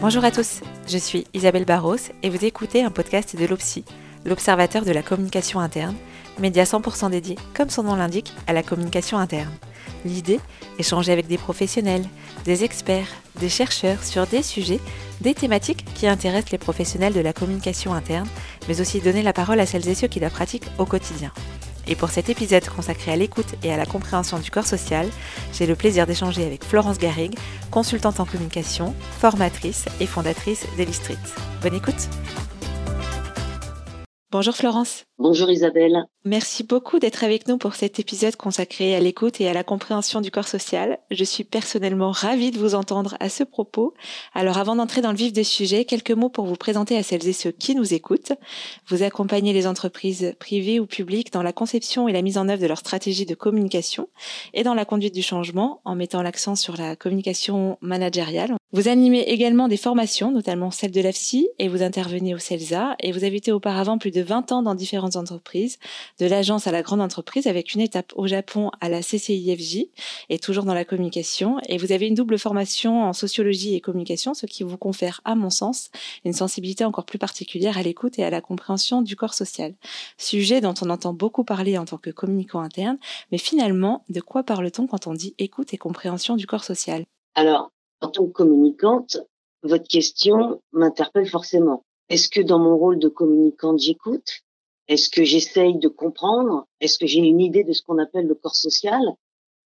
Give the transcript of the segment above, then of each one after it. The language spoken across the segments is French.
Bonjour à tous, je suis Isabelle Barros et vous écoutez un podcast de l'OPSI, l'Observateur de la communication interne, média 100% dédié, comme son nom l'indique, à la communication interne. L'idée Échanger avec des professionnels, des experts, des chercheurs sur des sujets, des thématiques qui intéressent les professionnels de la communication interne, mais aussi donner la parole à celles et ceux qui la pratiquent au quotidien. Et pour cet épisode consacré à l'écoute et à la compréhension du corps social, j'ai le plaisir d'échanger avec Florence Garrigue, consultante en communication, formatrice et fondatrice d'Elistrit. Bonne écoute Bonjour Florence. Bonjour Isabelle. Merci beaucoup d'être avec nous pour cet épisode consacré à l'écoute et à la compréhension du corps social. Je suis personnellement ravie de vous entendre à ce propos. Alors avant d'entrer dans le vif des sujets, quelques mots pour vous présenter à celles et ceux qui nous écoutent. Vous accompagnez les entreprises privées ou publiques dans la conception et la mise en œuvre de leur stratégie de communication et dans la conduite du changement en mettant l'accent sur la communication managériale. Vous animez également des formations, notamment celle de l'AFSI, et vous intervenez au CELSA, et vous avez été auparavant plus de 20 ans dans entreprises, de l'agence à la grande entreprise, avec une étape au Japon à la CCIFJ, et toujours dans la communication. Et vous avez une double formation en sociologie et communication, ce qui vous confère, à mon sens, une sensibilité encore plus particulière à l'écoute et à la compréhension du corps social. Sujet dont on entend beaucoup parler en tant que communicant interne, mais finalement, de quoi parle-t-on quand on dit écoute et compréhension du corps social? Alors, en tant que communicante, votre question m'interpelle forcément. Est-ce que dans mon rôle de communicante, j'écoute? Est-ce que j'essaye de comprendre? Est-ce que j'ai une idée de ce qu'on appelle le corps social?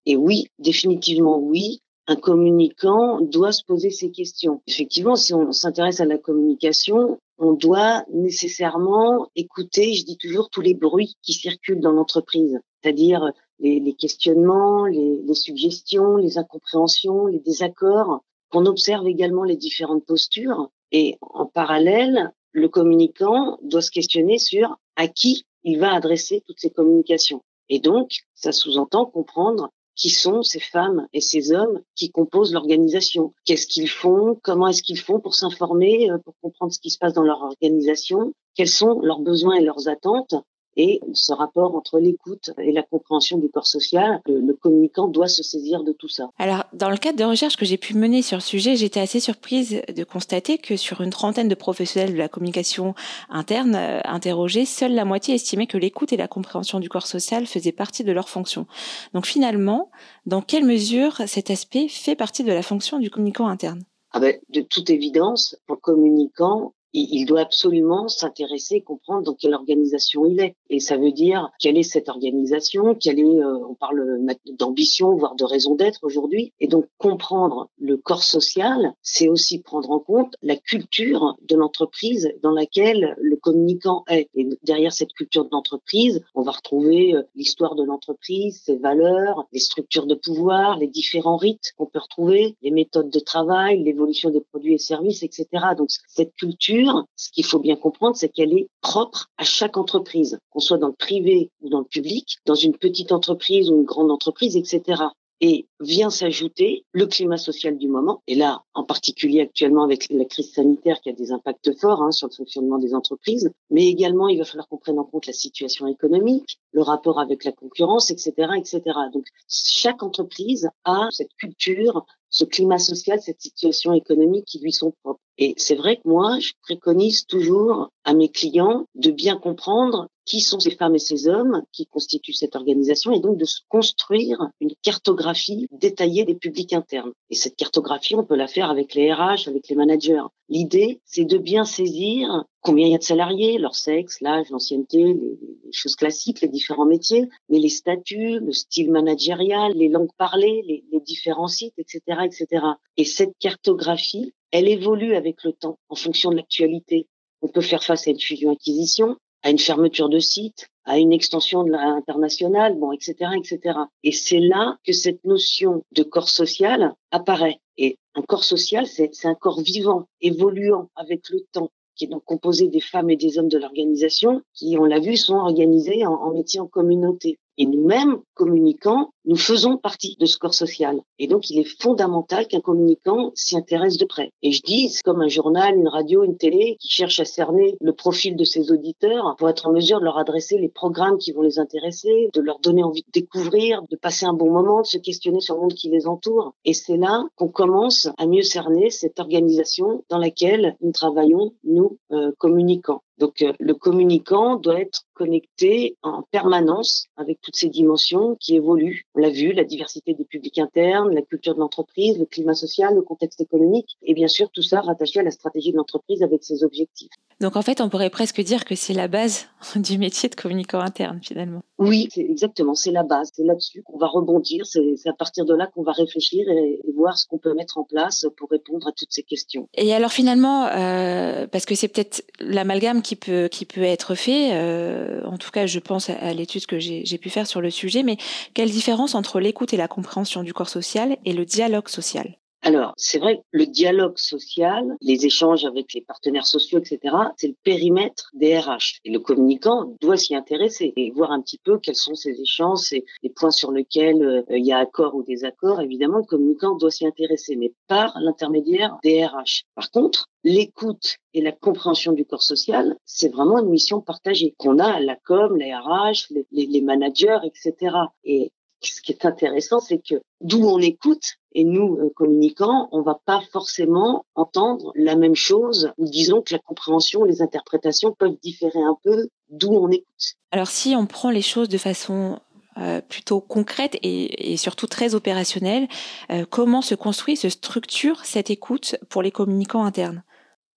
Et oui, définitivement oui. Un communicant doit se poser ces questions. Effectivement, si on s'intéresse à la communication, on doit nécessairement écouter, je dis toujours, tous les bruits qui circulent dans l'entreprise, c'est-à-dire les, questionnements, les, les suggestions, les incompréhensions, les désaccords, qu'on observe également les différentes postures. Et en parallèle, le communicant doit se questionner sur à qui il va adresser toutes ces communications. Et donc, ça sous-entend comprendre qui sont ces femmes et ces hommes qui composent l'organisation. Qu'est-ce qu'ils font? Comment est-ce qu'ils font pour s'informer, euh, pour comprendre ce qui se passe dans leur organisation? Quels sont leurs besoins et leurs attentes? Et ce rapport entre l'écoute et la compréhension du corps social, le, communicant doit se saisir de tout ça. Alors, dans le cadre de recherches que j'ai pu mener sur le sujet, j'étais assez surprise de constater que sur une trentaine de professionnels de la communication interne euh, interrogés, seule la moitié estimait que l'écoute et la compréhension du corps social faisaient partie de leur fonction. Donc finalement, dans quelle mesure cet aspect fait partie de la fonction du communicant interne? Ah ben, de toute évidence, pour le communicant, il doit absolument s'intéresser, comprendre dans quelle organisation il est. Et ça veut dire quelle est cette organisation, quelle est, euh, on parle d'ambition, voire de raison d'être aujourd'hui. Et donc comprendre le corps social, c'est aussi prendre en compte la culture de l'entreprise dans laquelle le communicant est. Et derrière cette culture d'entreprise, on va retrouver euh, l'histoire de l'entreprise, ses valeurs, les structures de pouvoir, les différents rites qu'on peut retrouver, les méthodes de travail, l'évolution des produits et services, etc. Donc cette culture ce qu'il faut bien comprendre, c'est qu'elle est propre à chaque entreprise, qu'on soit dans le privé ou dans le public, dans une petite entreprise ou une grande entreprise, etc et vient s'ajouter le climat social du moment. Et là, en particulier actuellement avec la crise sanitaire qui a des impacts forts hein, sur le fonctionnement des entreprises, mais également il va falloir qu'on prenne en compte la situation économique, le rapport avec la concurrence, etc., etc. Donc chaque entreprise a cette culture, ce climat social, cette situation économique qui lui sont propres. Et c'est vrai que moi, je préconise toujours à mes clients de bien comprendre qui sont ces femmes et ces hommes qui constituent cette organisation et donc de se construire une cartographie détaillée des publics internes. Et cette cartographie, on peut la faire avec les RH, avec les managers. L'idée, c'est de bien saisir combien il y a de salariés, leur sexe, l'âge, l'ancienneté, les, choses classiques, les différents métiers, mais les statuts, le style managérial, les langues parlées, les, les différents sites, etc., etc. Et cette cartographie, elle évolue avec le temps en fonction de l'actualité. On peut faire face à une fusion-acquisition, à une fermeture de site, à une extension de l'international, bon, etc., etc. Et c'est là que cette notion de corps social apparaît. Et un corps social, c'est un corps vivant, évoluant avec le temps, qui est donc composé des femmes et des hommes de l'organisation, qui, on l'a vu, sont organisés en, en métier en communauté. Et nous-mêmes, communicants, nous faisons partie de ce corps social. Et donc, il est fondamental qu'un communicant s'y intéresse de près. Et je dis, c'est comme un journal, une radio, une télé qui cherche à cerner le profil de ses auditeurs pour être en mesure de leur adresser les programmes qui vont les intéresser, de leur donner envie de découvrir, de passer un bon moment, de se questionner sur le monde qui les entoure. Et c'est là qu'on commence à mieux cerner cette organisation dans laquelle nous travaillons, nous, euh, communicants. Donc euh, le communicant doit être connecté en permanence avec toutes ces dimensions qui évoluent. On l'a vu, la diversité des publics internes, la culture de l'entreprise, le climat social, le contexte économique, et bien sûr tout ça rattaché à la stratégie de l'entreprise avec ses objectifs. Donc en fait, on pourrait presque dire que c'est la base du métier de communicant interne finalement. Oui, c'est exactement, c'est la base, c'est là-dessus qu'on va rebondir, c'est à partir de là qu'on va réfléchir et, voir ce qu'on peut mettre en place pour répondre à toutes ces questions. Et alors finalement, euh, parce que c'est peut-être l'amalgame qui peut qui peut être fait, euh, en tout cas je pense à, l'étude que j'ai pu faire sur le sujet, mais quelle différence entre l'écoute et la compréhension du corps social et le dialogue social? Alors, c'est vrai que le dialogue social, les échanges avec les partenaires sociaux, etc., c'est le périmètre des RH. Et le communicant doit s'y intéresser et voir un petit peu quels sont ces échanges, et les points sur lesquels euh, il y a accord ou désaccord. Évidemment, le communicant doit s'y intéresser, mais par l'intermédiaire des RH. Par contre, l'écoute et la compréhension du corps social, c'est vraiment une mission partagée qu'on a à la com, les RH, les, les managers, etc. Et ce qui est intéressant, c'est que d'où on écoute, et nous, euh, communicants, on va pas forcément entendre la même chose, ou disons que la compréhension, les interprétations peuvent différer un peu d'où on écoute. Alors si on prend les choses de façon euh, plutôt concrète et, surtout très opérationnelle, euh, comment se construit, se structure cette écoute pour les communicants internes?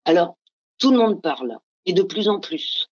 Alors, tout le monde parle, et de plus en plus.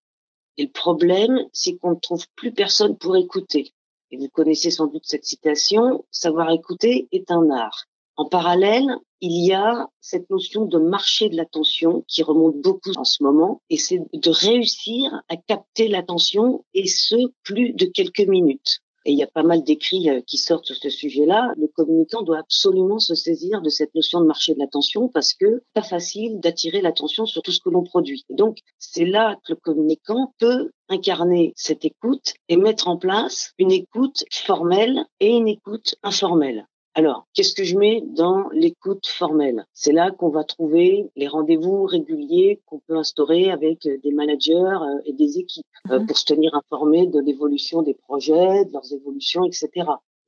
Et le problème, c'est qu'on ne trouve plus personne pour écouter vous connaissez sans doute cette citation, savoir écouter est un art. En parallèle, il y a cette notion de marché de l'attention qui remonte beaucoup en ce moment, et c'est de réussir à capter l'attention, et ce, plus de quelques minutes et il y a pas mal d'écrits euh, qui sortent sur ce sujet-là, le communicant doit absolument se saisir de cette notion de marché de l'attention parce que pas facile d'attirer l'attention sur tout ce que l'on produit. donc, c'est là que le communicant peut incarner cette écoute et mettre en place une écoute formelle et une écoute informelle. Alors, qu'est-ce que je mets dans l'écoute formelle? C'est là qu'on va trouver les rendez-vous réguliers qu'on peut instaurer avec des managers euh, et des équipes euh, mhm. pour se tenir informés de l'évolution des projets, de leurs évolutions, etc.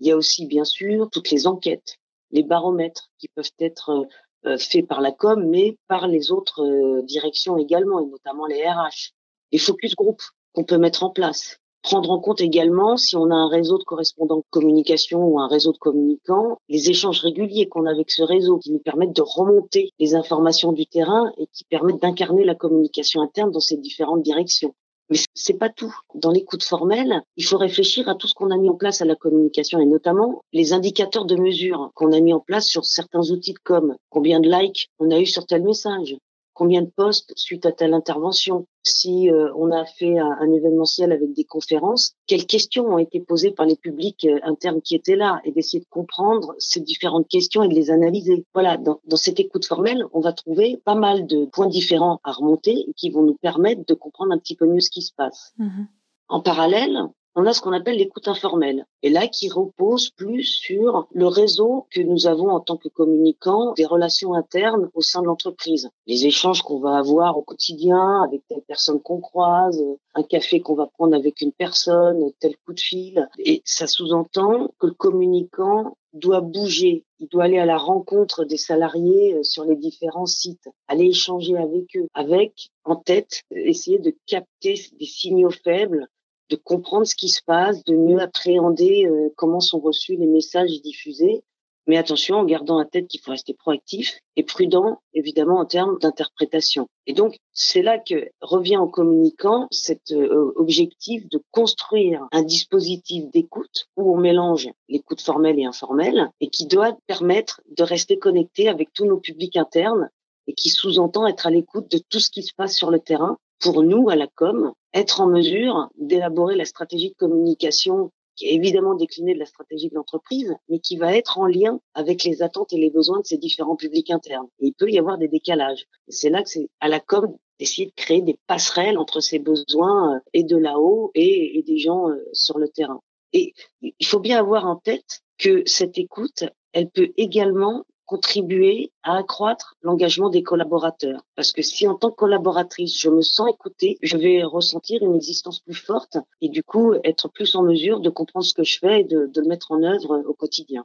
Il y a aussi, bien sûr, toutes les enquêtes, les baromètres qui peuvent être euh, faits par la com, mais par les autres directions également, et notamment les RH. Les focus group qu'on peut mettre en place prendre en compte également, si on a un réseau de correspondants de communication ou un réseau de communicants, les échanges réguliers qu'on a avec ce réseau qui nous permettent de remonter les informations du terrain et qui permettent d'incarner la communication interne dans ces différentes directions. Mais c'est pas tout. Dans l'écoute formelle, il faut réfléchir à tout ce qu'on a mis en place à la communication et notamment les indicateurs de mesure qu'on a mis en place sur certains outils de com. Combien de likes on a eu sur tel message? Combien de postes suite à telle intervention. Si euh, on a fait un, événementiel avec des conférences, quelles questions ont été posées par les publics euh, internes qui étaient là? Et d'essayer de comprendre ces différentes questions et de les analyser. Voilà, dans, dans, cette écoute formelle, on va trouver pas mal de points différents à remonter et qui vont nous permettre de comprendre un petit peu mieux ce qui se passe. Mmh en parallèle, on a ce qu'on appelle l'écoute informelle. Et là, qui repose plus sur le réseau que nous avons en tant que communicants, des relations internes au sein de l'entreprise. Les échanges qu'on va avoir au quotidien avec telle personne qu'on croise, un café qu'on va prendre avec une personne, tel coup de fil. Et ça sous-entend que le communicant doit bouger, il doit aller à la rencontre des salariés euh, sur les différents sites, aller échanger avec eux, avec en tête essayer de capter des signaux faibles de comprendre ce qui se passe, de mieux appréhender euh, comment sont reçus les messages diffusés. Mais attention, en gardant en tête qu'il faut rester proactif et prudent, évidemment, en termes d'interprétation. Et donc, c'est là que revient en communicant cet euh, objectif de construire un dispositif d'écoute où on mélange l'écoute formelle et informelle et qui doit permettre de rester connecté avec tous nos publics internes et qui sous-entend être à l'écoute de tout ce qui se passe sur le terrain pour nous, à la com, être en mesure d'élaborer la stratégie de communication qui est évidemment déclinée de la stratégie de l'entreprise, mais qui va être en lien avec les attentes et les besoins de ces différents publics internes. Et il peut y avoir des décalages. C'est là que c'est à la com d'essayer de créer des passerelles entre ces besoins euh, et de là-haut et, des gens euh, sur le terrain. Et il faut bien avoir en tête que cette écoute, elle peut également contribuer à accroître l'engagement des collaborateurs. Parce que si en tant que collaboratrice, je me sens écoutée, je vais ressentir une existence plus forte et du coup être plus en mesure de comprendre ce que je fais et de, de le mettre en œuvre au quotidien.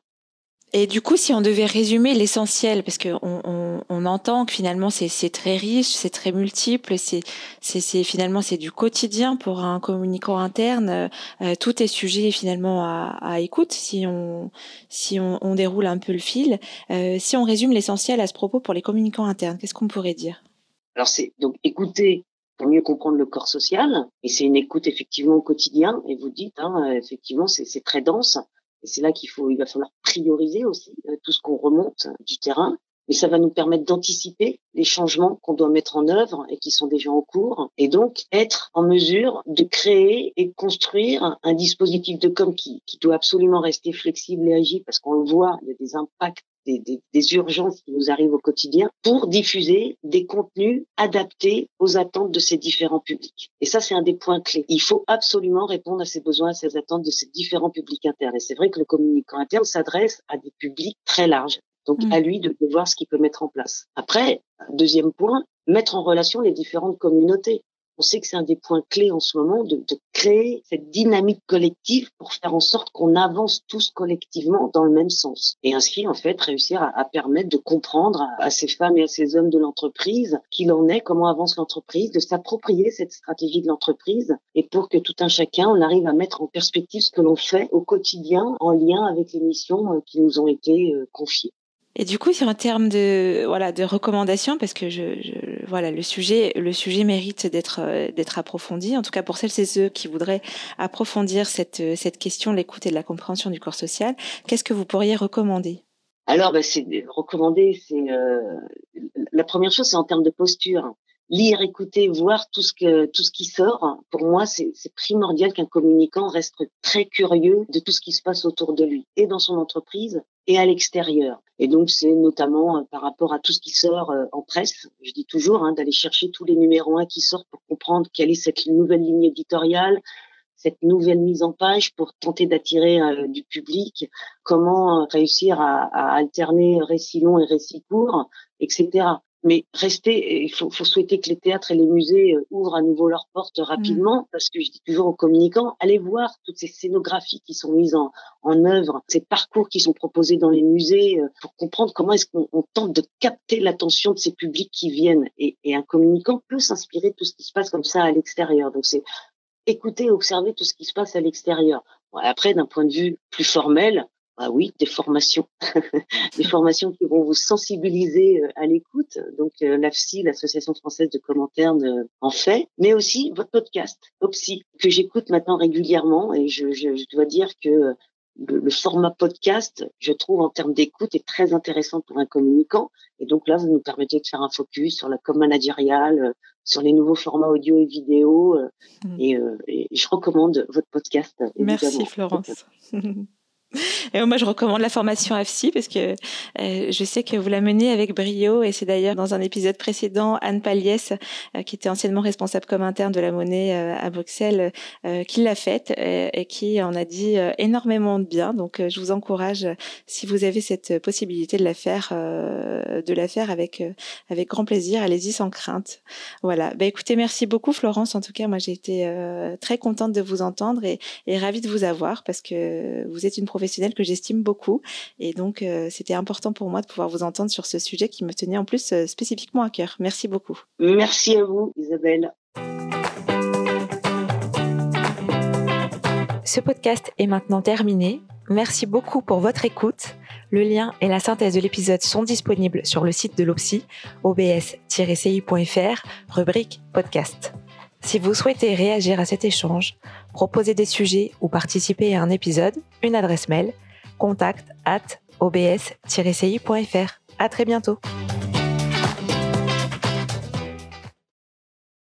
Et du coup, si on devait résumer l'essentiel, parce qu'on on, entend que finalement c'est très riche, c'est très multiple, c'est finalement c'est du quotidien pour un communicant interne. Euh, tout est sujet finalement à, écoute si on, déroule un peu le fil. Euh, si on résume l'essentiel à ce propos pour les communicants internes, qu'est-ce qu'on pourrait dire? Alors c'est donc écouter pour mieux comprendre le corps social, et c'est une écoute effectivement au quotidien. Et vous dites, hein, effectivement, c'est très dense. Et c'est là qu'il faut, il va falloir prioriser aussi euh, tout ce qu'on remonte du terrain. Mais ça va nous permettre d'anticiper les changements qu'on doit mettre en œuvre et qui sont déjà en cours. Et donc, être en mesure de créer et construire un dispositif de com qui, qui doit absolument rester flexible et agile parce qu'on le voit, il y a des impacts des, des, des, urgences qui nous arrivent au quotidien pour diffuser des contenus adaptés aux attentes de ces différents publics. Et ça, c'est un des points clés. Il faut absolument répondre à ces besoins, à ces attentes de ces différents publics internes. Et c'est vrai que le communicant interne s'adresse à des publics très larges. Donc, mmh. à lui de, de voir ce qu'il peut mettre en place. Après, deuxième point, mettre en relation les différentes communautés on sait que c'est un des points clés en ce moment de, créer cette dynamique collective pour faire en sorte qu'on avance tous collectivement dans le même sens. Et ainsi, en fait, réussir à, à permettre de comprendre à, à, ces femmes et à ces hommes de l'entreprise qu'il en est, comment avance l'entreprise, de s'approprier cette stratégie de l'entreprise et pour que tout un chacun, on arrive à mettre en perspective ce que l'on fait au quotidien en lien avec les missions euh, qui nous ont été euh, confiées. Et du coup, c'est en termes de voilà de recommandations, parce que je, voilà le sujet le sujet mérite d'être euh, d'être approfondi. En tout cas, pour celles et ceux qui voudraient approfondir cette cette question, l'écoute et de la compréhension du corps social, qu'est-ce que vous pourriez recommander? Alors, c'est recommander, c'est euh, la première chose, c'est en termes de posture lire, écouter, voir tout ce que tout ce qui sort. Pour moi, c'est primordial qu'un communicant reste très curieux de tout ce qui se passe autour de lui et dans son entreprise et à l'extérieur. Et donc, c'est notamment euh, par rapport à tout ce qui sort euh, en presse. Je dis toujours hein, d'aller chercher tous les numéros 1 qui sortent pour comprendre quelle est cette nouvelle ligne éditoriale, cette nouvelle mise en page pour tenter d'attirer euh, du public, comment réussir à, à, alterner récits longs et récits courts, etc mais rester, il faut, faut, souhaiter que les théâtres et les musées euh, ouvrent à nouveau leurs portes rapidement, mmh. parce que je dis toujours aux communicants, allez voir toutes ces scénographies qui sont mises en, en œuvre, ces parcours qui sont proposés dans les musées, euh, pour comprendre comment est-ce qu'on tente de capter l'attention de ces publics qui viennent. Et, et un communicant peut s'inspirer de tout ce qui se passe comme ça à l'extérieur. Donc c'est écouter, observer tout ce qui se passe à l'extérieur. Après, d'un point de vue plus formel, ah oui, des formations, des formations qui vont vous sensibiliser euh, à l'écoute. Donc euh, l'AFSI, l'Association française de commentaires, en fait, mais aussi votre podcast, OPSI, que j'écoute maintenant régulièrement. Et je, je, je dois dire que le, le, format podcast, je trouve en termes d'écoute, est très intéressant pour un communicant. Et donc là, vous nous permettez de faire un focus sur la com managériale, euh, sur les nouveaux formats audio et vidéo. Mmh. Et, et, je recommande votre podcast. Évidemment. Merci Florence. Et moi, je recommande la formation AFSI parce que euh, je sais que vous la menez avec brio et c'est d'ailleurs dans un épisode précédent Anne Paliès, euh, qui était anciennement responsable comme interne de la monnaie euh, à Bruxelles, qui l'a faite et, qui en a dit énormément de bien. Donc, je vous encourage, si vous avez cette possibilité de la faire, de la faire avec avec grand plaisir. Allez-y sans crainte. Voilà. Bah, écoutez, merci beaucoup Florence. En tout cas, moi, j'ai été très contente de vous entendre et, ravie de vous avoir parce que vous êtes une professionnelle que j'estime beaucoup. Et donc, euh, c'était important pour moi de pouvoir vous entendre sur ce sujet qui me tenait en plus euh, spécifiquement à cœur. Merci beaucoup. Merci à vous, Isabelle. Ce podcast est maintenant terminé. Merci beaucoup pour votre écoute. Le lien et la synthèse de l'épisode sont disponibles sur le site de l'OPSI, obs-ci.fr, rubrique podcast. Si vous souhaitez réagir à cet échange, proposer des sujets ou participer à un épisode, une adresse mail contact at obs-ci.fr. À très bientôt.